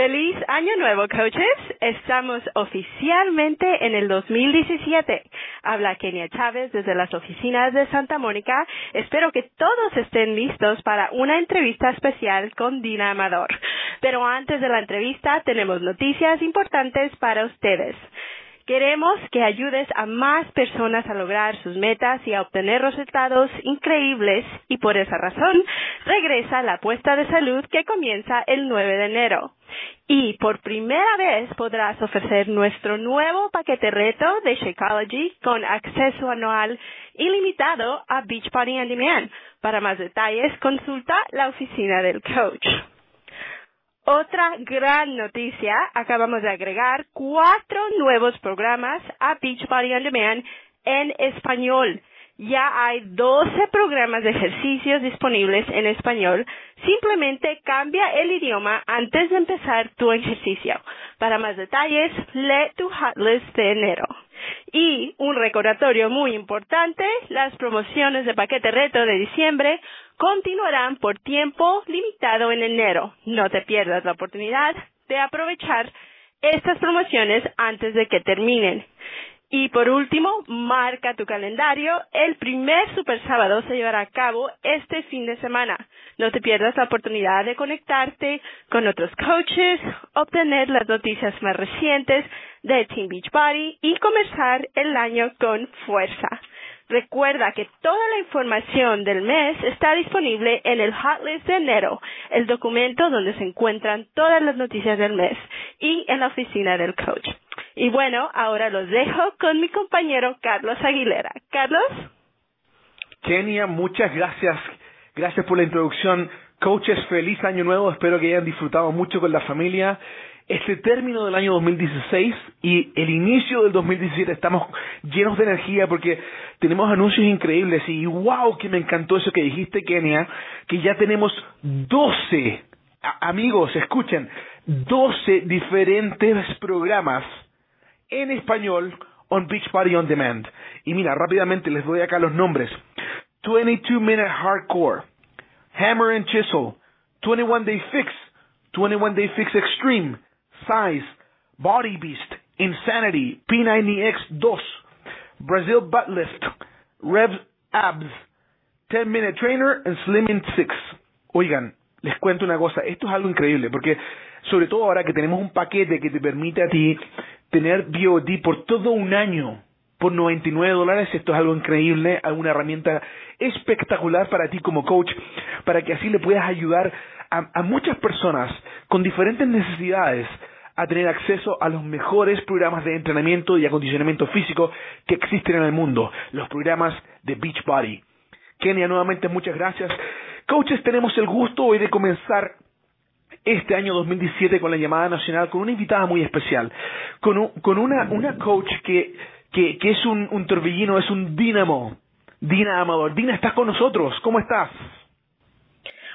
Feliz Año Nuevo, coaches. Estamos oficialmente en el 2017. Habla Kenia Chávez desde las oficinas de Santa Mónica. Espero que todos estén listos para una entrevista especial con Dina Amador. Pero antes de la entrevista tenemos noticias importantes para ustedes. Queremos que ayudes a más personas a lograr sus metas y a obtener resultados increíbles y por esa razón regresa la apuesta de salud que comienza el 9 de enero. Y por primera vez podrás ofrecer nuestro nuevo paquete reto de Shakeology con acceso anual ilimitado a Beachbody On Demand. Para más detalles, consulta la oficina del coach. Otra gran noticia, acabamos de agregar cuatro nuevos programas a Beachbody On Demand en español. Ya hay 12 programas de ejercicios disponibles en español. Simplemente cambia el idioma antes de empezar tu ejercicio. Para más detalles, lee tu hot list de enero. Y un recordatorio muy importante, las promociones de paquete reto de diciembre continuarán por tiempo limitado en enero. No te pierdas la oportunidad de aprovechar estas promociones antes de que terminen. Y por último, marca tu calendario. El primer Super Sábado se llevará a cabo este fin de semana. No te pierdas la oportunidad de conectarte con otros coaches, obtener las noticias más recientes de Team Beachbody y comenzar el año con fuerza. Recuerda que toda la información del mes está disponible en el Hot List de enero, el documento donde se encuentran todas las noticias del mes, y en la oficina del coach. Y bueno, ahora los dejo con mi compañero Carlos Aguilera. Carlos. Kenia, muchas gracias. Gracias por la introducción. Coaches, feliz año nuevo. Espero que hayan disfrutado mucho con la familia este término del año 2016 y el inicio del 2017 estamos llenos de energía porque tenemos anuncios increíbles y wow que me encantó eso que dijiste Kenia, que ya tenemos 12, amigos, escuchen, 12 diferentes programas en español on Beach Party On Demand. Y mira, rápidamente les doy acá los nombres. 22 Minute Hardcore, Hammer and Chisel, 21 Day Fix, 21 Day Fix Extreme, Size, Body Beast, Insanity, P90X2, Brazil Butt Lift, Rev Abs, 10 Minute Trainer and Slimming 6. Oigan, les cuento una cosa, esto es algo increíble porque sobre todo ahora que tenemos un paquete que te permite a ti tener BOD por todo un año por 99 dólares, esto es algo increíble, una herramienta espectacular para ti como coach, para que así le puedas ayudar a, muchas personas con diferentes necesidades a tener acceso a los mejores programas de entrenamiento y acondicionamiento físico que existen en el mundo, los programas de Beachbody. Kenia, nuevamente muchas gracias. Coaches, tenemos el gusto hoy de comenzar este año 2017 con la llamada nacional con una invitada muy especial, con, con una, una coach que, que, que es un, un torbellino, es un dínamo. Dina Amador. Dina, ¿estás con nosotros? ¿Cómo estás?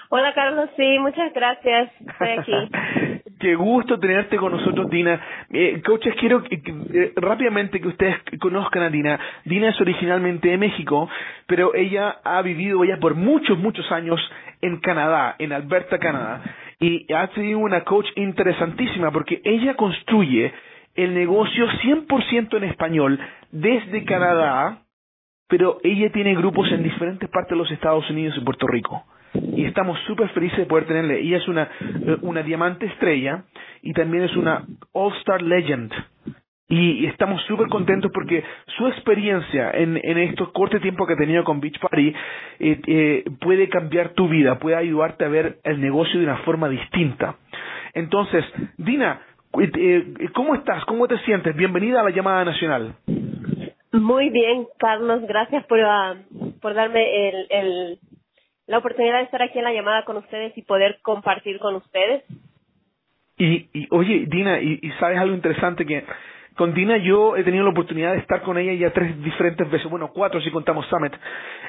Hola Carlos, sí, muchas gracias. Estoy aquí. Qué gusto tenerte con nosotros, Dina. Eh, coaches, quiero que, eh, rápidamente que ustedes conozcan a Dina. Dina es originalmente de México, pero ella ha vivido ya por muchos, muchos años en Canadá, en Alberta, Canadá. Y ha sido una coach interesantísima porque ella construye el negocio 100% en español desde Canadá, pero ella tiene grupos en diferentes partes de los Estados Unidos y Puerto Rico y estamos súper felices de poder tenerle. Ella es una, eh, una diamante estrella y también es una All-Star Legend. Y estamos súper contentos porque su experiencia en, en estos cortos tiempo que ha tenido con Beach Party eh, eh, puede cambiar tu vida, puede ayudarte a ver el negocio de una forma distinta. Entonces, Dina, ¿cómo estás? ¿Cómo te sientes? Bienvenida a la llamada nacional. Muy bien, Carlos. Gracias por, ah, por darme el, el, la oportunidad de estar aquí en la llamada con ustedes y poder compartir con ustedes. Y, y oye, Dina, y, sabes algo interesante que con Dina yo he tenido la oportunidad de estar con ella ya tres diferentes veces, bueno, cuatro si contamos Summit.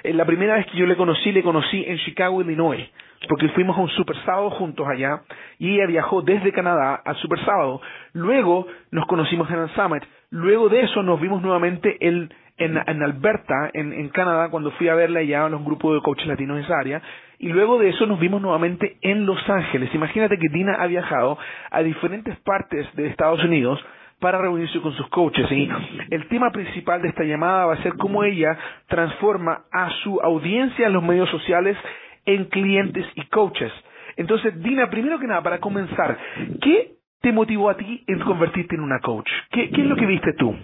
Eh, la primera vez que yo le conocí, le conocí en Chicago, Illinois, porque fuimos a un Super Sábado juntos allá y ella viajó desde Canadá al Super Sábado. Luego nos conocimos en el Summit. Luego de eso nos vimos nuevamente en, en Alberta, en, en Canadá, cuando fui a verla ya a los grupos de coaches latinos de esa área, y luego de eso nos vimos nuevamente en Los Ángeles. Imagínate que Dina ha viajado a diferentes partes de Estados Unidos para reunirse con sus coaches. Y el tema principal de esta llamada va a ser cómo ella transforma a su audiencia en los medios sociales en clientes y coaches. Entonces, Dina, primero que nada, para comenzar, ¿qué te motivó a ti en convertirte en una coach? ¿Qué, es lo que viste tú?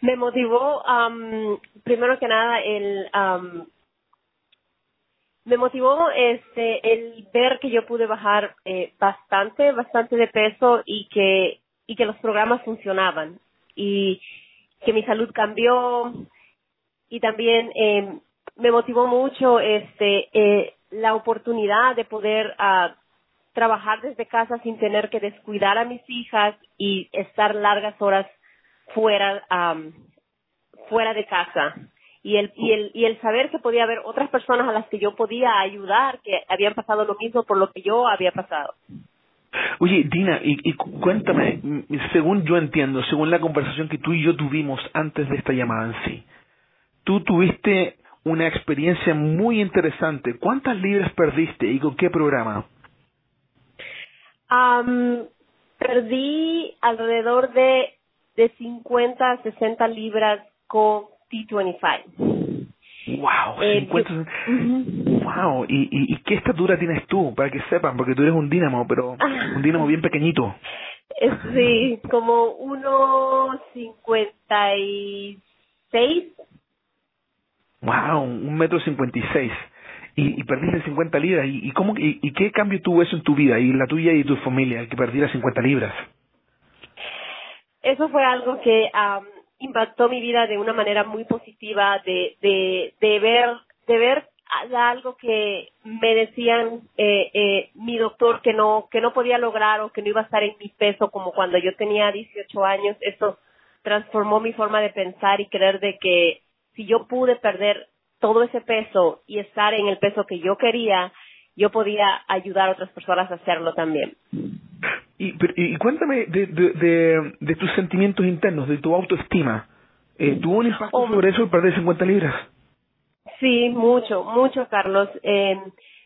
Me motivó, primero que nada, el me motivó este el ver que yo pude bajar eh, bastante bastante de peso y que y que los programas funcionaban y que mi salud cambió. Y también eh, me motivó mucho este eh, la oportunidad de poder uh, trabajar desde casa sin tener que descuidar a mis hijas y estar largas horas fuera fuera de casa y el, y el, y el saber que podía haber otras personas a las que yo podía ayudar que habían pasado lo mismo por lo que yo había pasado. Oye, Dina, y, y cuéntame, según yo entiendo, según la conversación que tú y yo tuvimos antes de esta llamada en sí, tú tuviste una experiencia muy interesante. ¿Cuántas libras perdiste y con qué programa? Um, perdí alrededor de, de 50 a 60 libras con T25. Wow, eh, wow, ¿Y, y, qué estatura tienes tú? Para que sepan, porque tú eres un dínamo, pero un dínamo bien pequeñito. Eh, sí, como 1.56. Wow, un metro cincuenta y seis. Y, y perdiste 50 libras. ¿Y, y cómo y, y, qué cambio tuvo eso en tu vida y la tuya y tu familia, que perdieras 50 libras? Eso fue algo que um, impactó mi vida de una manera muy positiva de, de, de ver, de ver algo que me decían eh, eh, mi doctor que no que no podía lograr o que no iba a estar en mi peso como cuando yo tenía 18 años eso transformó mi forma de pensar y creer de que si yo pude perder todo ese peso y estar en el peso que yo quería yo podía ayudar a otras personas a hacerlo también y, y cuéntame de, de, de, tus sentimientos internos, de tu autoestima. Eh, ¿Tuvo un impacto oh. sobre eso el perder 50 libras? Sí, mucho, mucho, Carlos. Eh,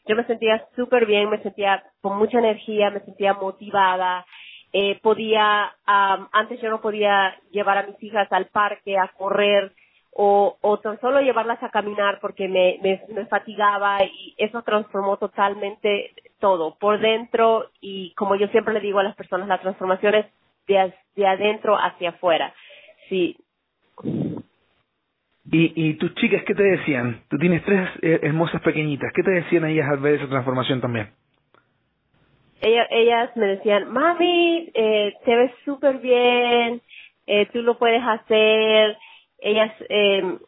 yo me sentía súper bien, me sentía con mucha energía, me sentía motivada. Eh, podía, antes yo no podía llevar a mis hijas al parque a correr o, o tan solo llevarlas a caminar porque me, me, me fatigaba y eso transformó totalmente todo, por dentro y como yo siempre le digo a las personas, la transformación es de, de adentro hacia afuera. Sí. ¿Y, ¿Y tus chicas qué te decían? Tú tienes tres eh, hermosas pequeñitas. ¿Qué te decían ellas al ver esa transformación también? Ellas, ellas me decían, mami, eh, te ves súper bien, eh, tú lo puedes hacer, ellas eh,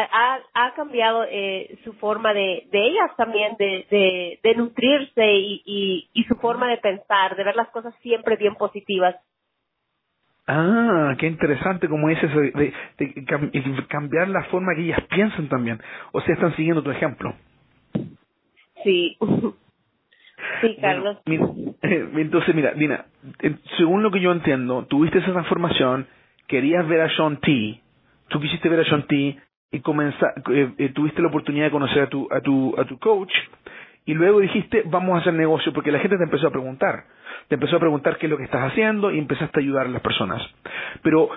ha, ha, cambiado eh, su forma de, de ellas también de, de, de nutrirse y, y, y su forma de pensar, de ver las cosas siempre bien positivas. Ah, qué interesante como es eso de, de, cambiar la forma que ellas piensan también. O sea, están siguiendo tu ejemplo. Sí. Sí, Carlos. entonces, mira, Dina, según lo que yo entiendo, tuviste esa transformación, querías ver a Sean T, tú quisiste ver a Sean T y comenzar, eh, eh, tuviste la oportunidad de conocer a tu, a tu, a tu coach y luego dijiste vamos a hacer negocio porque la gente te empezó a preguntar, te empezó a preguntar qué es lo que estás haciendo y empezaste a ayudar a las personas. Pero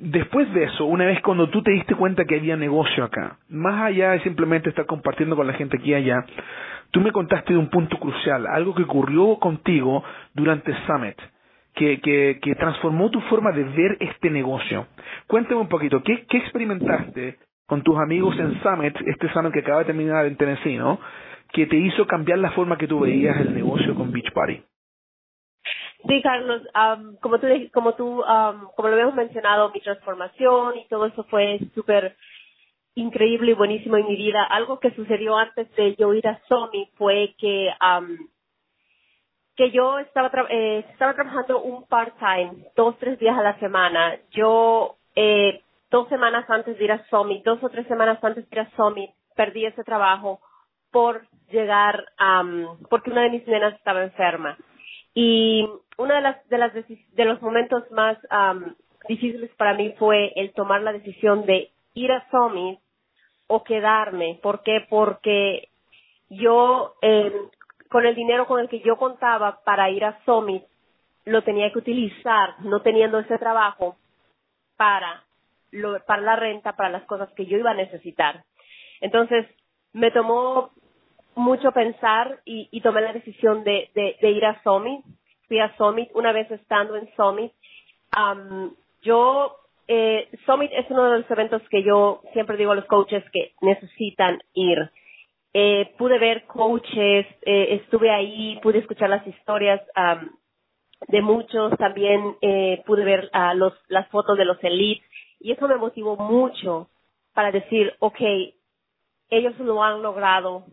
después de eso, una vez cuando tú te diste cuenta que había negocio acá, más allá de simplemente estar compartiendo con la gente aquí y allá, tú me contaste de un punto crucial, algo que ocurrió contigo durante Summit que, que, transformó tu forma de ver este negocio. Cuéntame un poquito, ¿qué, qué experimentaste con tus amigos en Summit, este Summit que acaba de terminar en Tennessee, ¿no? Que te hizo cambiar la forma que tú veías el negocio con Beach Party. Sí, Carlos, como tú, como tú, como lo habíamos mencionado, mi transformación y todo eso fue súper increíble y buenísimo en mi vida. Algo que sucedió antes de yo ir a Summit fue que que yo estaba, eh, estaba trabajando un part-time, dos, tres días a la semana. Yo, eh, dos semanas antes de ir a Summit, dos o tres semanas antes de ir a Summit, perdí ese trabajo por llegar, um, porque una de mis nenas estaba enferma. Y uno de las, de las, de los momentos más um, difíciles para mí fue el tomar la decisión de ir a Summit o quedarme. ¿Por qué? Porque yo, eh, con el dinero con el que yo contaba para ir a Summit, lo tenía que utilizar, no teniendo ese trabajo, para, lo, para la renta, para las cosas que yo iba a necesitar. Entonces, me tomó mucho pensar y, y tomé la decisión de, de, ir a Summit. Fui a Summit una vez estando en Summit. Um, yo, eh, Summit es uno de los eventos que yo siempre digo a los coaches que necesitan ir. Eh, pude ver coaches, eh, estuve ahí, pude escuchar las historias de muchos, también eh, pude ver los, las fotos de los elites y eso me motivó mucho para decir, ok, ellos lo han logrado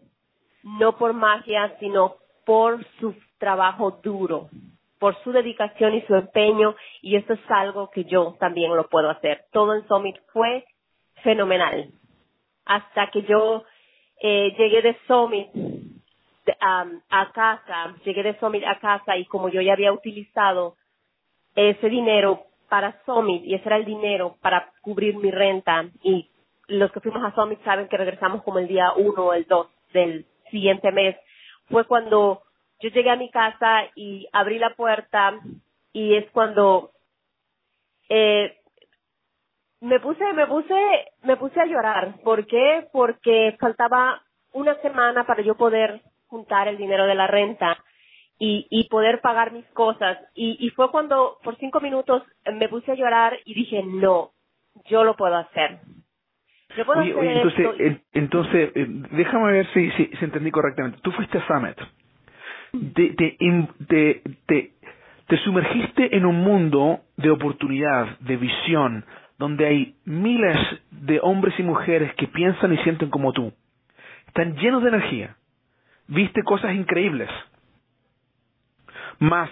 no por magia, sino por su trabajo duro, por su dedicación y su empeño, y esto es algo que yo también lo puedo hacer. Todo en Summit fue fenomenal. Hasta que yo eh, llegué de Summit a casa, llegué de Summit a casa y como yo ya había utilizado ese dinero para Summit y ese era el dinero para cubrir mi renta y los que fuimos a Summit saben que regresamos como el día uno o el dos del siguiente mes, fue cuando yo llegué a mi casa y abrí la puerta y es cuando eh, me puse, me puse, me puse a llorar. ¿Por qué? Porque faltaba una semana para yo poder juntar el dinero de la renta y, y poder pagar mis cosas. Y, y fue cuando por cinco minutos me puse a llorar y dije, no, yo lo puedo hacer. Oye, oye, entonces, entonces eh, déjame ver si, si, si, entendí correctamente. Tú fuiste a Summit. Te, te, te, te, te sumergiste en un mundo de oportunidad, de visión, donde hay miles de hombres y mujeres que piensan y sienten como tú. Están llenos de energía. Viste cosas increíbles. Más,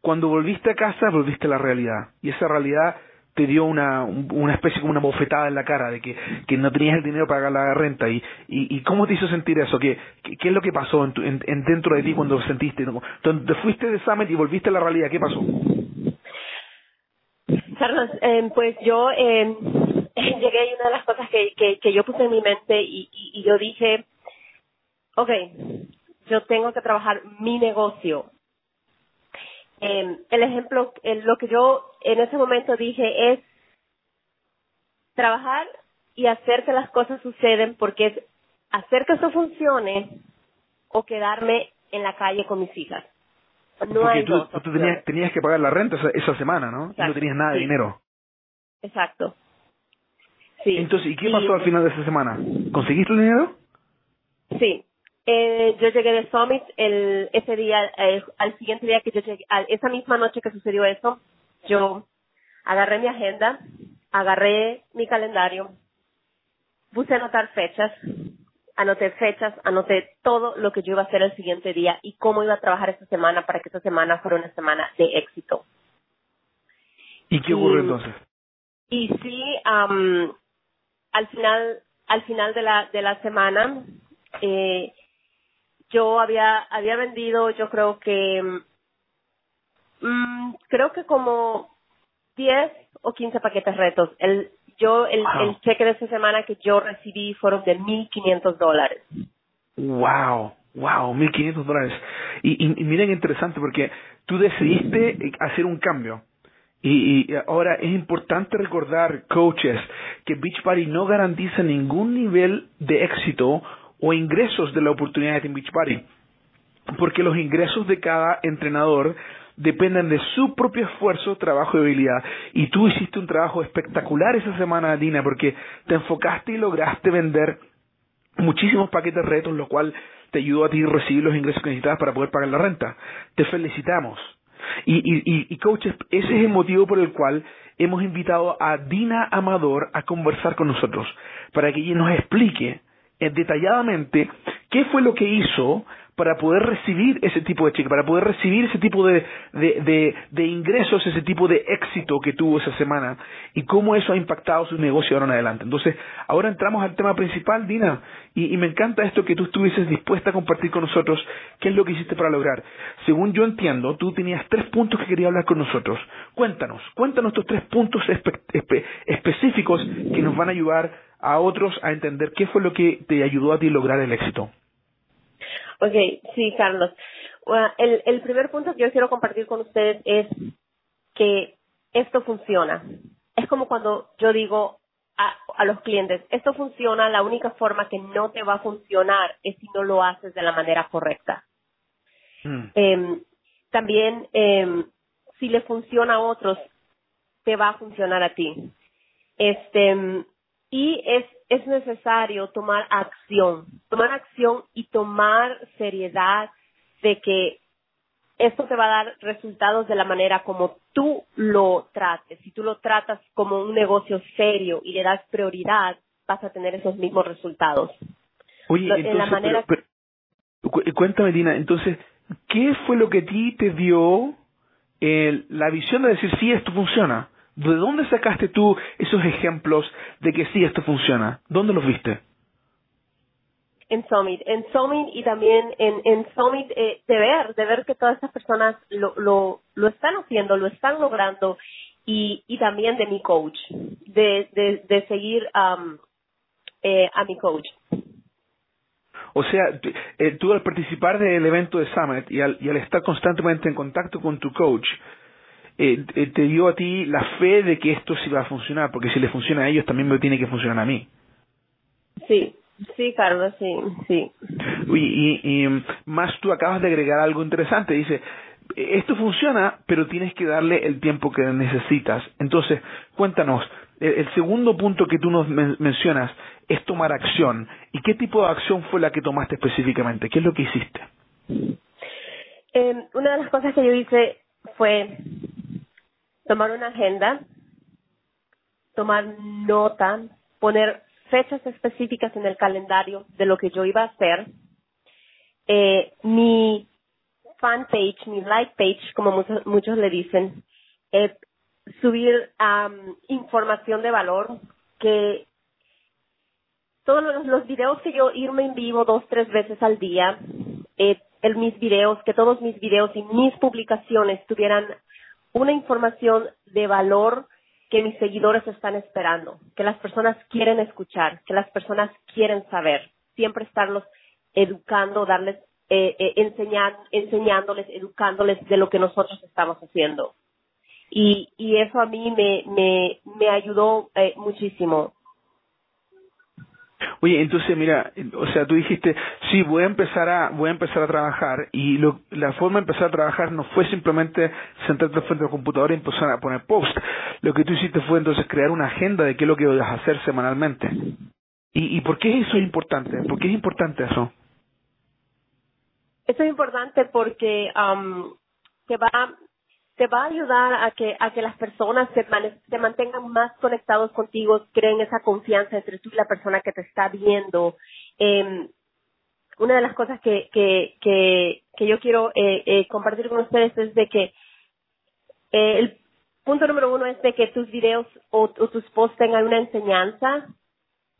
cuando volviste a casa, volviste a la realidad. Y esa realidad te dio una, una especie como una bofetada en la cara de que, que no tenías el dinero para pagar la renta. Y, y, cómo te hizo sentir eso ¿Qué, qué, es lo que pasó en, en, dentro de ti cuando sentiste te fuiste de Summit y volviste a la realidad ¿qué pasó? Carlos eh, pues yo eh, llegué y una de las cosas que, que, que yo puse en mi mente y, y, y yo dije ok yo tengo que trabajar mi negocio eh, el ejemplo, lo que yo en ese momento dije es trabajar y hacer que las cosas suceden porque es hacer que eso funcione o quedarme en la calle con mis hijas. No hay tú, tú tenías, tenías, que pagar la renta esa, semana, ¿no? no tenías nada de dinero. Exacto. Sí. Entonces, ¿y qué pasó al final de esa semana? ¿Conseguiste el dinero? Sí. Eh, yo llegué de Summit el, ese día, eh, al siguiente día que yo llegué, esa misma noche que sucedió eso, yo agarré mi agenda, agarré mi calendario, puse a anotar fechas, anoté fechas, anoté todo lo que yo iba a hacer el siguiente día y cómo iba a trabajar esta semana para que esta semana fuera una semana de éxito. ¿Y qué ocurrió entonces? Y sí, um, al final, al final de la, de la semana, eh, yo había había vendido yo creo que mm, creo que como 10 o 15 paquetes retos. El yo el, el cheque de esa semana que yo recibí fueron de 1500 dólares. Wow wow 1500 dólares. Y, y, y miren interesante porque tú decidiste hacer un cambio. Y, y, ahora es importante recordar, coaches, que Beachbody no garantiza ningún nivel de éxito o ingresos de la oportunidad de Team Beach Party. Porque los ingresos de cada entrenador dependen de su propio esfuerzo, trabajo y habilidad. Y tú hiciste un trabajo espectacular esa semana, Dina, porque te enfocaste y lograste vender muchísimos paquetes de retos, lo cual te ayudó a ti a recibir los ingresos que necesitabas para poder pagar la renta. Te felicitamos. Y, y, y, coaches, ese es el motivo por el cual hemos invitado a Dina Amador a conversar con nosotros, para que ella nos explique detalladamente qué fue lo que hizo para poder recibir ese tipo de cheque, para poder recibir ese tipo de, de, de, ingresos, ese tipo de éxito que tuvo esa semana y cómo eso ha impactado su negocio ahora en adelante. Entonces, ahora entramos al tema principal, Dina, y, me encanta esto que tú estuvieses dispuesta a compartir con nosotros qué es lo que hiciste para lograr. Según yo entiendo, tú tenías tres puntos que querías hablar con nosotros. Cuéntanos, cuéntanos estos tres puntos específicos que nos van a ayudar a otros a entender qué fue lo que te ayudó a ti lograr el éxito. Ok, sí, Carlos. el, el primer punto que yo quiero compartir con ustedes es que esto funciona. Es como cuando yo digo a, a, los clientes, esto funciona, la única forma que no te va a funcionar es si no lo haces de la manera correcta. Mm. Eh, también, eh, si le funciona a otros, te va a funcionar a ti. Este, y es, es necesario tomar acción, tomar acción y tomar seriedad de que esto te va a dar resultados de la manera como tú lo trates. Si tú lo tratas como un negocio serio y le das prioridad, vas a tener esos mismos resultados. Oye, entonces, la manera... cuéntame, Dina, entonces, ¿qué fue lo que a ti te dio la visión de decir, sí, esto funciona? ¿De dónde sacaste tú esos ejemplos de que sí, esto funciona? ¿Dónde los viste? En Summit, en Summit y también en, en Summit eh, de ver, de ver que todas estas personas lo, lo, lo están haciendo, lo están logrando y, y también de mi coach, de, de, de seguir um, eh, a mi coach. O sea, eh, tú al participar del evento de Summit y al, y al estar constantemente en contacto con tu coach, eh, eh, te dio a ti la fe de que esto sí va a funcionar, porque si le funciona a ellos también me tiene que funcionar a mí. Sí, sí, Carlos, sí, sí. Y, y, y más tú acabas de agregar algo interesante, dice, esto funciona, pero tienes que darle el tiempo que necesitas. Entonces, cuéntanos, el, segundo punto que tú nos mencionas es tomar acción. ¿Y qué tipo de acción fue la que tomaste específicamente? ¿Qué es lo que hiciste? Eh, una de las cosas que yo hice fue tomar una agenda, tomar nota, poner fechas específicas en el calendario de lo que yo iba a hacer. Eh, mi fan page, mi like page, como muchos, muchos le dicen, eh, subir información de valor que todos los, los, videos que yo irme en vivo dos, tres veces al día, eh, el, mis videos, que todos mis videos y mis publicaciones tuvieran una información de valor que mis seguidores están esperando, que las personas quieren escuchar, que las personas quieren saber, siempre estarlos educando, darles, eh, eh, enseñar, enseñándoles, educándoles de lo que nosotros estamos haciendo. Y, y eso a mí me, me, me ayudó eh, muchísimo. Oye, entonces mira, o sea, tú dijiste, sí, voy a empezar a voy a empezar a trabajar y lo, la forma de empezar a trabajar no fue simplemente sentarte frente al computador y empezar a poner post. Lo que tú hiciste fue entonces crear una agenda de qué es lo que vas a hacer semanalmente. ¿Y, y por qué eso es importante? ¿Por qué es importante eso? Eso es importante porque um, te va te va a ayudar a que a que las personas se, se mantengan más conectados contigo, creen esa confianza entre tú y la persona que te está viendo. Eh, una de las cosas que, que, que, que yo quiero eh, eh, compartir con ustedes es de que eh, el punto número uno es de que tus videos o, o tus posts tengan una enseñanza,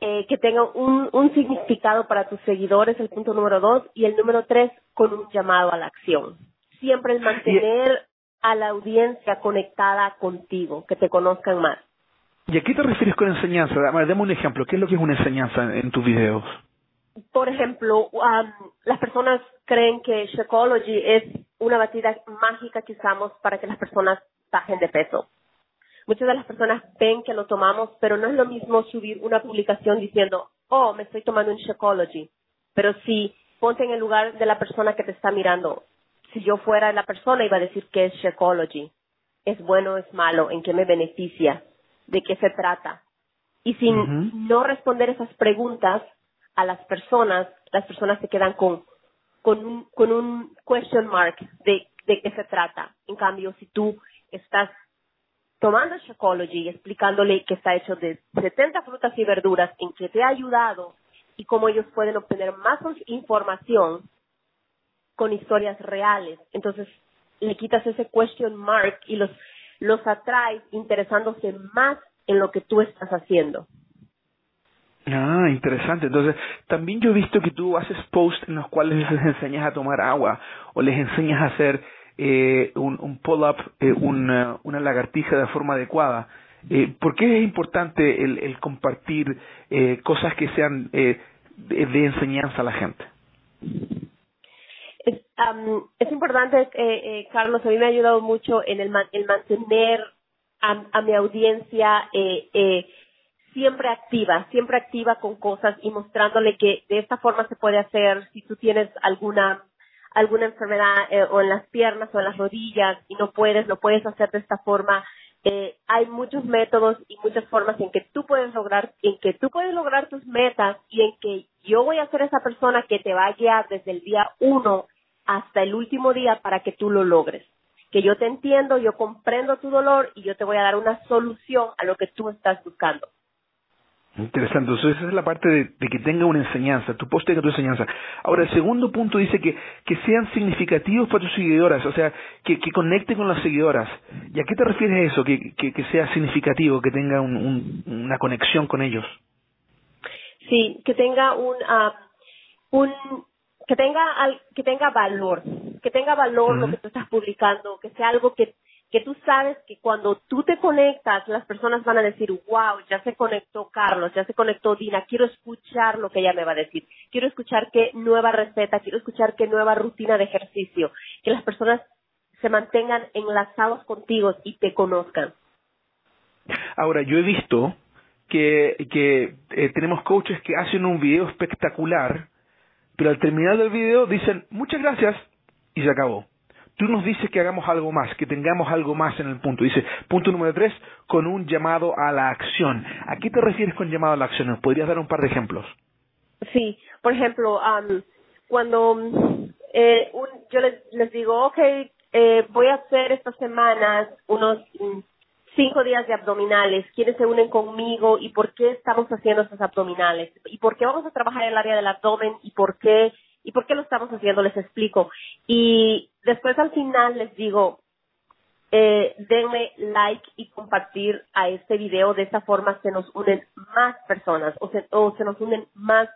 eh, que tengan un, un significado para tus seguidores, el punto número dos, y el número tres, con un llamado a la acción. Siempre el mantener a la audiencia conectada contigo, que te conozcan más. ¿Y a qué te refieres con enseñanza? Dame un ejemplo. ¿Qué es lo que es una enseñanza en, tus videos? Por ejemplo, um, las personas creen que Shakeology es una batida mágica que usamos para que las personas bajen de peso. Muchas de las personas ven que lo tomamos, pero no es lo mismo subir una publicación diciendo, oh, me estoy tomando un Shakeology. Pero si ponte en el lugar de la persona que te está mirando, si yo fuera la persona iba a decir que es Shakeology. ¿Es bueno o es malo? ¿En qué me beneficia? ¿De qué se trata? Y sin no responder esas preguntas a las personas, las personas se quedan con, con, un, con un question mark de, de qué se trata. En cambio, si tú estás tomando Shakeology y explicándole que está hecho de 70 frutas y verduras, en que te ha ayudado y cómo ellos pueden obtener más información, con historias reales. Entonces, le quitas ese question mark y los, los atraes interesándose más en lo que tú estás haciendo. Ah, interesante. Entonces, también yo he visto que tú haces posts en los cuales les enseñas a tomar agua o les enseñas a hacer eh, un, pull-up, eh, una, una lagartija de forma adecuada. Eh, ¿Por qué es importante el, el compartir eh, cosas que sean eh, de, enseñanza a la gente? Um, es importante, eh, eh, Carlos, a mí me ha ayudado mucho en el, el mantener a, a, mi audiencia eh, eh, siempre activa, siempre activa con cosas y mostrándole que de esta forma se puede hacer si tú tienes alguna alguna enfermedad eh, o en las piernas o en las rodillas y no puedes, lo puedes hacer de esta forma. Eh, hay muchos métodos y muchas formas en que tú puedes lograr, en que tú puedes lograr tus metas y en que yo voy a ser esa persona que te va a guiar desde el día uno hasta el último día para que tú lo logres. Que yo te entiendo, yo comprendo tu dolor y yo te voy a dar una solución a lo que tú estás buscando. Interesante, entonces esa es la parte de, de, que tenga una enseñanza, tu post tenga tu enseñanza. Ahora, el segundo punto dice que, que sean significativos para tus seguidoras, o sea, que, que conecten con las seguidoras. ¿Y a qué te refieres eso, que, que, que sea significativo, que tenga un, un, una conexión con ellos? Sí, que tenga un, uh, un que tenga que tenga valor, que tenga valor uh -huh. lo que tú estás publicando, que sea algo que que tú sabes que cuando tú te conectas, las personas van a decir, wow, ya se conectó Carlos, ya se conectó Dina, quiero escuchar lo que ella me va a decir, quiero escuchar qué nueva receta, quiero escuchar qué nueva rutina de ejercicio, que las personas se mantengan enlazados contigo y te conozcan. Ahora, yo he visto que, que eh, tenemos coaches que hacen un video espectacular, pero al terminar del video dicen, muchas gracias, y se acabó tú nos dices que hagamos algo más, que tengamos algo más en el punto. Dice, punto número tres, con un llamado a la acción. ¿A qué te refieres con llamado a la acción? ¿Nos podrías dar un par de ejemplos? Sí, por ejemplo, um, cuando eh, un, yo les, les digo, ok, eh, voy a hacer estas semanas unos cinco días de abdominales, ¿quiénes se unen conmigo y por qué estamos haciendo estos abdominales? ¿Y por qué vamos a trabajar el área del abdomen y por qué ¿Y por qué lo estamos haciendo? Les explico. Y después al final les digo, eh, denle like y compartir a este video. De esta forma se nos unen más personas o se, o se nos unen más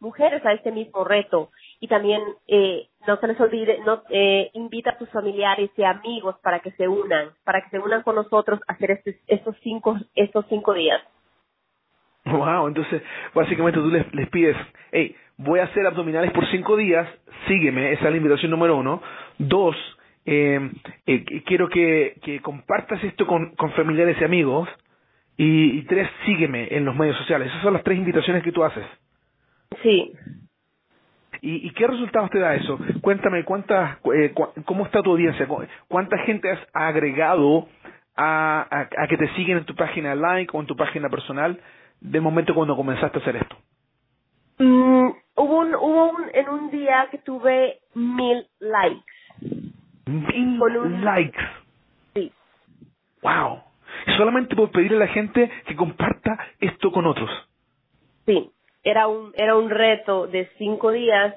mujeres a este mismo reto. Y también eh, no se les olvide, no, eh, invita a tus familiares y amigos para que se unan, para que se unan con nosotros a hacer este, estos, cinco, estos cinco días. Wow, entonces básicamente tú les, les pides, hey, voy a hacer abdominales por cinco días, sígueme, esa es la invitación número uno. Dos, eh, eh, quiero que, que compartas esto con, con familiares y amigos. Y, y, tres, sígueme en los medios sociales. Esas son las tres invitaciones que tú haces. Sí. ¿Y, y qué resultados te da eso? Cuéntame, ¿cuántas, eh, cu ¿cómo está tu audiencia? ¿Cuánta gente has agregado a, a, a que te siguen en tu página like o en tu página personal del momento cuando comenzaste a hacer esto? Mm, hubo un, hubo un, en un día que tuve mil likes. Mil un, likes. Sí. Wow. Solamente por pedirle a la gente que comparta esto con otros. Sí. Era un, era un reto de cinco días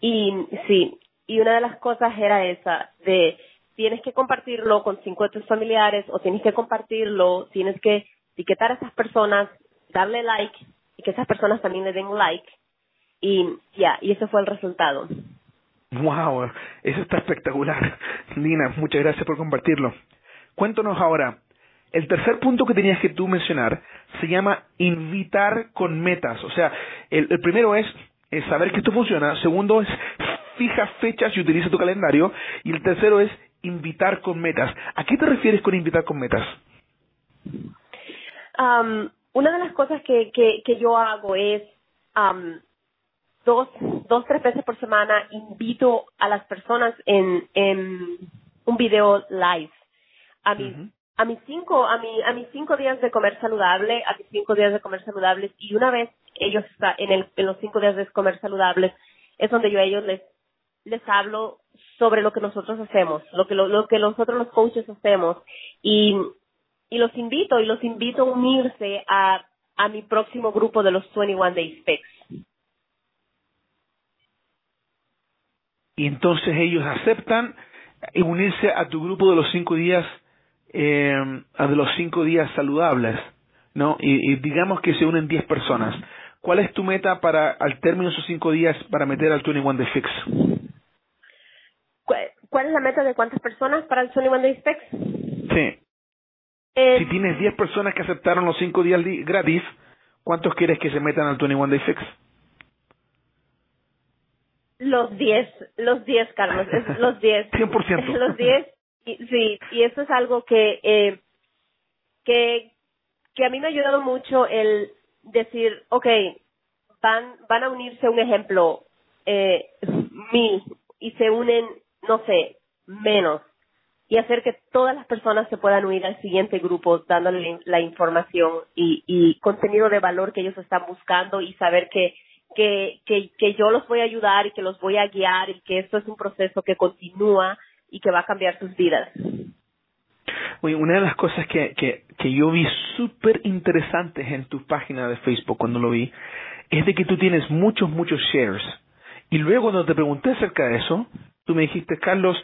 y sí. Y una de las cosas era esa, de tienes que compartirlo con cinco de tus familiares o tienes que compartirlo, tienes que etiquetar a esas personas, darle like y que esas personas también le den like y ya, y ese fue el resultado. Wow, eso está espectacular. Nina, muchas gracias por compartirlo. Cuéntanos ahora, el tercer punto que tenías que tú mencionar se llama invitar con metas. O sea, el, el primero es, es saber que esto funciona. Segundo es fija fechas y utiliza tu calendario. Y el tercero es invitar con metas. ¿A qué te refieres con invitar con metas? Um, una de las cosas que, que, que yo hago es um, dos, dos, tres veces por semana invito a las personas en, en un video live a mis, uh -huh. A mis cinco, a mi, a mis cinco días de comer saludable, a mis cinco días de comer saludables y una vez ellos en el, en los cinco días de comer saludables es donde yo a ellos les, les hablo sobre lo que nosotros hacemos, lo que, lo, lo que nosotros los coaches hacemos y, y los invito y los invito a unirse a, a mi próximo grupo de los 21 Days Fix. y entonces ellos aceptan unirse a tu grupo de los cinco días eh, de los cinco días saludables no y, y, digamos que se unen diez personas ¿cuál es tu meta para al término de esos cinco días para meter al 21 Day Fix? ¿Cuál, ¿Cuál es la meta de cuántas personas para el 21 Day Fix? Sí si tienes 10 personas que aceptaron los 5 días gratis, ¿cuántos quieres que se metan al 21 Day Fix? Los 10, los 10, Carlos, los 10. 100%. Los 10, sí, y eso es algo que, eh, que, que a mí me ha ayudado mucho el decir, ok, van, van a unirse un ejemplo, eh, mil, y se unen, no sé, menos, y hacer que todas las personas se puedan unir al siguiente grupo dándole la información y, y contenido de valor que ellos están buscando y saber que que, que, que yo los voy a ayudar y que los voy a guiar y que esto es un proceso que continúa y que va a cambiar sus vidas. Oye, una de las cosas que, que, que yo vi súper interesantes en tu página de Facebook cuando lo vi, es de que tú tienes muchos, muchos shares. Y luego cuando te pregunté acerca de eso, tú me dijiste, Carlos,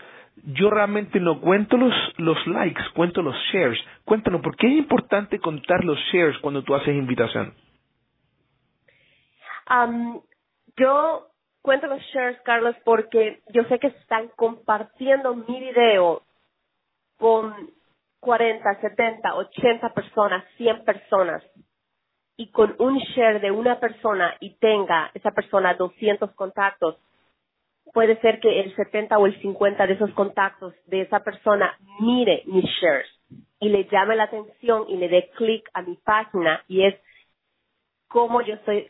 yo realmente no cuento los, los likes, cuento los shares. Cuéntanos, ¿por qué es importante contar los shares cuando tú haces invitación? Um, yo cuento los shares, Carlos, porque yo sé que están compartiendo mi video con 40, 70, 80 personas, 100 personas, y con un share de una persona y tenga esa persona 200 contactos, puede ser que el 70 o el 50 de esos contactos de esa persona mire mis shares y le llame la atención y le dé clic a mi página y es como yo estoy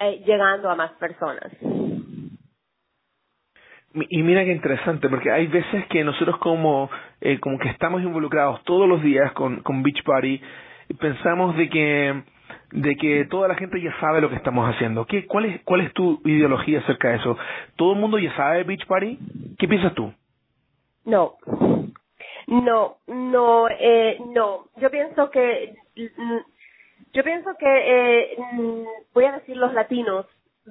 eh, llegando a más personas. Y mira qué interesante, porque hay veces que nosotros como, eh, como que estamos involucrados todos los días con, con Beach Party pensamos de que, de que toda la gente ya sabe lo que estamos haciendo. ¿Qué, cuál, es, ¿Cuál es tu ideología acerca de eso? ¿Todo el mundo ya sabe Beach Party? ¿Qué piensas tú? No, no, no, eh, no. Yo pienso que yo pienso que, eh, mm, voy a decir los latinos,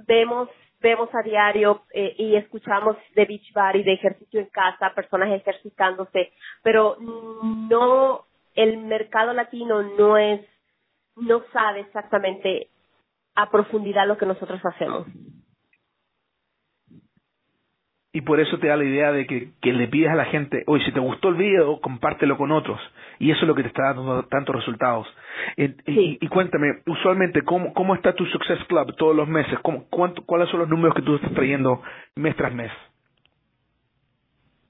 vemos vemos a diario eh, y escuchamos de beach bar y de ejercicio en casa, personas ejercitándose, pero no, el mercado latino no es, no sabe exactamente a profundidad lo que nosotros hacemos y por eso te da la idea de que, que le pides a la gente, oye, si te gustó el video, compártelo con otros. Y eso es lo que te está dando tantos resultados. Y, y, cuéntame, usualmente, ¿cómo, ¿cómo está tu Success Club todos los meses? ¿Cómo, cuánto, ¿Cuáles son los números que tú estás trayendo mes tras mes?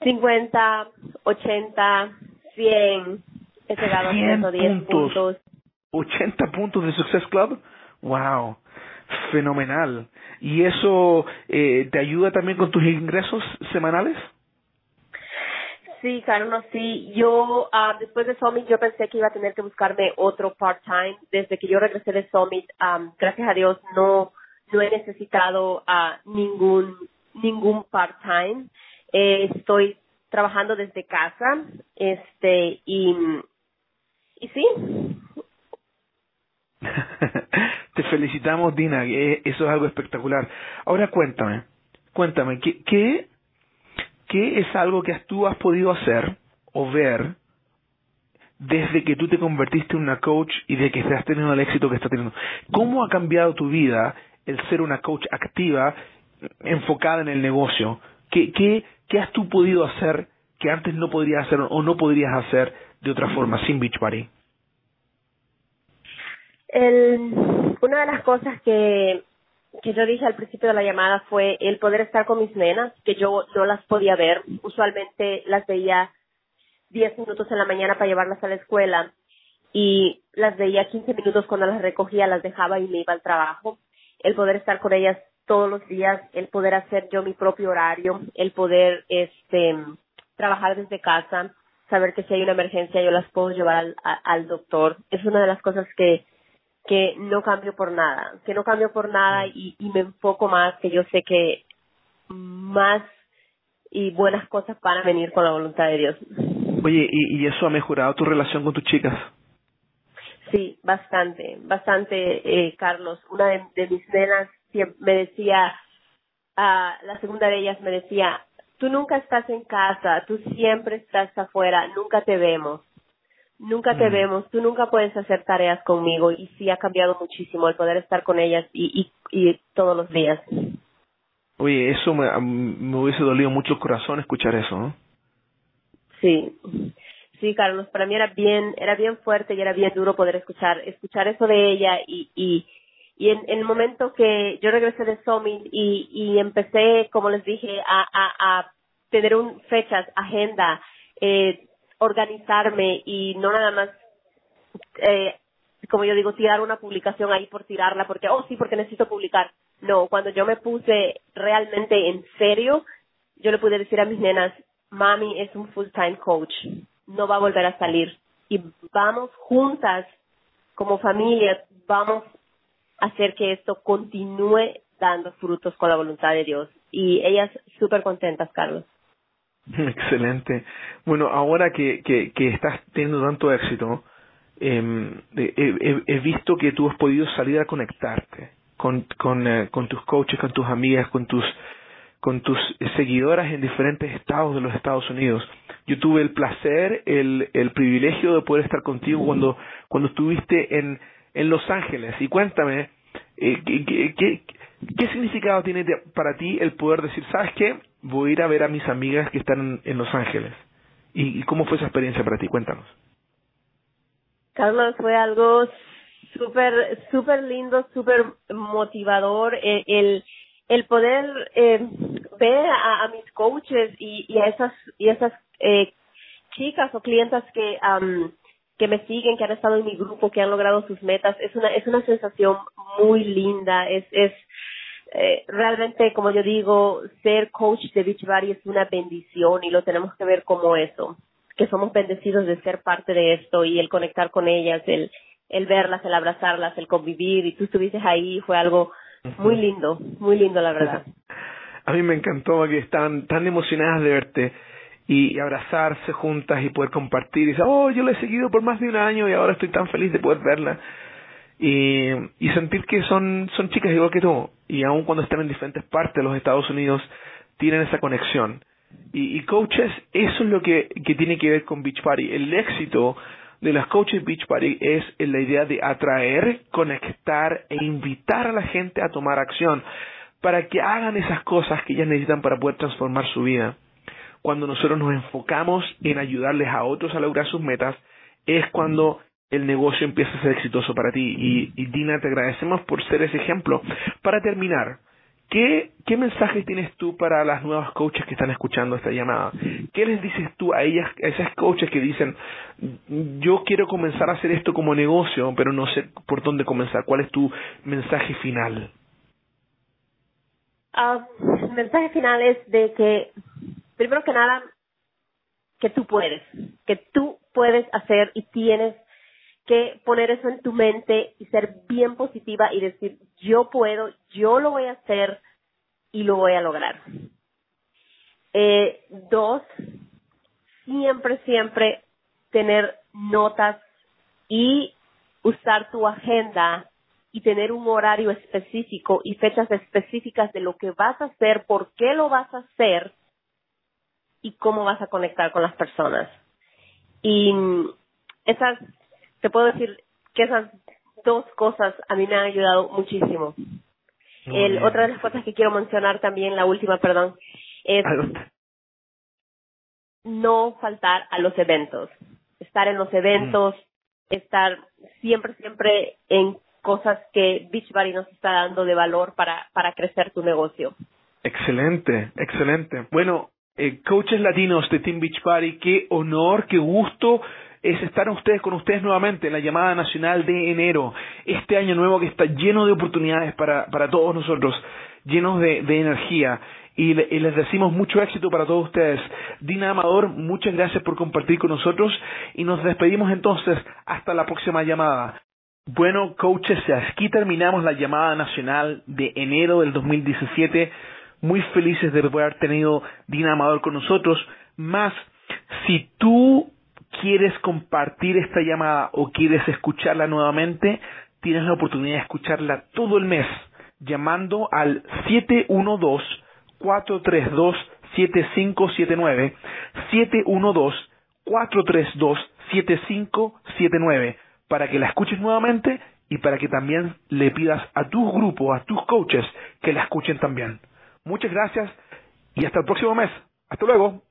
50, 80, 100, he llegado a 110 puntos. puntos. 80 puntos de Success Club? ¡Wow! Fenomenal. ¿Y eso eh, te ayuda también con tus ingresos semanales? Sí, Carlos, sí. Yo, uh, después de Summit, yo pensé que iba a tener que buscarme otro part-time. Desde que yo regresé de Summit, um, gracias a Dios, no, no he necesitado uh, ningún, ningún part-time. Eh, estoy trabajando desde casa, este, y, y sí, Te felicitamos, Dina. Eso es algo espectacular. Ahora cuéntame, cuéntame, ¿qué, qué, qué es algo que tú has podido hacer o ver desde que tú te convertiste en una coach y de que estás teniendo el éxito que estás teniendo? ¿Cómo ha cambiado tu vida el ser una coach activa, enfocada en el negocio? ¿Qué, qué, qué has tú podido hacer que antes no podrías hacer o no podrías hacer de otra forma sin Beachbody? El, una de las cosas que, que yo dije al principio de la llamada fue el poder estar con mis nenas, que yo no las podía ver. Usualmente las veía 10 minutos en la mañana para llevarlas a la escuela y las veía 15 minutos cuando las recogía, las dejaba y me iba al trabajo. El poder estar con ellas todos los días, el poder hacer yo mi propio horario, el poder este trabajar desde casa, saber que si hay una emergencia yo las puedo llevar al, al doctor. Es una de las cosas que que no cambio por nada, que no cambio por nada y, y me enfoco más, que yo sé que más y buenas cosas van a venir con la voluntad de Dios. Oye, ¿y, y eso ha mejorado tu relación con tus chicas? Sí, bastante, bastante, eh, Carlos. Una de, mis nenas me decía, uh, la segunda de ellas me decía, tú nunca estás en casa, tú siempre estás afuera, nunca te vemos nunca te mm. vemos, tú nunca puedes hacer tareas conmigo y sí ha cambiado muchísimo el poder estar con ellas y, y, y todos los días. Oye, eso me, me hubiese dolido mucho el corazón escuchar eso, ¿no? Sí, Sí, Carlos, para mí era bien, era bien fuerte y era bien duro poder escuchar, escuchar eso de ella y, y, y en, en el momento que yo regresé de Summit y, y empecé, como les dije, a, a, a tener un, fechas, agenda, eh, organizarme y no nada más, eh, como yo digo, tirar una publicación ahí por tirarla, porque, oh sí, porque necesito publicar. No, cuando yo me puse realmente en serio, yo le pude decir a mis nenas, mami es un full-time coach, no va a volver a salir. Y vamos juntas, como familia, vamos a hacer que esto continúe dando frutos con la voluntad de Dios. Y ellas súper contentas, Carlos. Excelente. Bueno, ahora que, que, estás teniendo tanto éxito, eh, he, visto que tú has podido salir a conectarte con, con, eh, tus coaches, con tus amigas, con tus con tus seguidoras en diferentes estados de los Estados Unidos. Yo tuve el placer, el, el privilegio de poder estar contigo cuando, cuando estuviste en, en Los Ángeles. Y cuéntame, eh, ¿qué, qué, qué, significado tiene para ti el poder decir, sabes qué? Voy a ir a ver a mis amigas que están en Los Ángeles. ¿Y, cómo fue esa experiencia para ti? Cuéntanos. Carlos, fue algo súper, súper lindo, súper motivador. Eh, el, el poder eh, ver a, a, mis coaches y, y, a esas, y esas eh, chicas o clientas que, um, que me siguen, que han estado en mi grupo, que han logrado sus metas, es una, es una sensación muy linda, es, es eh, realmente, como yo digo, ser coach de Beachbody es una bendición y lo tenemos que ver como eso, que somos bendecidos de ser parte de esto y el conectar con ellas, el, el verlas, el abrazarlas, el convivir y tú estuviste ahí, fue algo muy lindo, muy lindo la verdad. A mí me encantó que estaban tan emocionadas de verte y abrazarse juntas y poder compartir y decir, oh, yo la he seguido por más de un año y ahora estoy tan feliz de poder verla. Y, y sentir que son, son chicas igual que tú y aun cuando están en diferentes partes de los Estados Unidos tienen esa conexión. Y, coaches, eso es lo que, que tiene que ver con Beach Party. El éxito de las coaches Beach Party es la idea de atraer, conectar e invitar a la gente a tomar acción para que hagan esas cosas que ellas necesitan para poder transformar su vida. Cuando nosotros nos enfocamos en ayudarles a otros a lograr sus metas, es cuando el negocio empieza a ser exitoso para ti. Y, Dina, te agradecemos por ser ese ejemplo. Para terminar, ¿Qué, ¿Qué mensaje tienes tú para las nuevas coaches que están escuchando esta llamada? ¿Qué les dices tú a ellas, a esas coaches que dicen, yo quiero comenzar a hacer esto como negocio, pero no sé por dónde comenzar? ¿Cuál es tu mensaje final? El mensaje final es de que, primero que nada, que tú puedes, que tú puedes hacer y tienes que poner eso en tu mente y ser bien positiva y decir, yo puedo, yo lo voy a hacer y lo voy a lograr. Eh, dos, siempre, siempre tener notas y usar tu agenda y tener un horario específico y fechas específicas de lo que vas a hacer, por qué lo vas a hacer y cómo vas a conectar con las personas. Y esas te puedo decir que esas dos cosas a mí me han ayudado muchísimo. El, otra de las cosas que quiero mencionar también, la última, perdón, es no faltar a los eventos. Estar en los eventos, mm. estar siempre, siempre en cosas que Beachbody nos está dando de valor para, para crecer tu negocio. Excelente, excelente. Bueno, eh, coaches latinos de Team Beachbody, qué honor, qué gusto es estar ustedes con ustedes nuevamente en la llamada nacional de enero, este año nuevo que está lleno de oportunidades para, para todos nosotros, llenos de, de energía. Y, les decimos mucho éxito para todos ustedes. Dina Amador, muchas gracias por compartir con nosotros y nos despedimos entonces hasta la próxima llamada. Bueno, coaches, aquí terminamos la llamada nacional de enero del 2017. Muy felices de haber tenido Dina Amador con nosotros. Más, si tú quieres compartir esta llamada o quieres escucharla nuevamente, tienes la oportunidad de escucharla todo el mes llamando al 712-432-7579, 712-432-7579, para que la escuches nuevamente y para que también le pidas a tus grupos, a tus coaches, que la escuchen también. Muchas gracias y hasta el próximo mes. Hasta luego.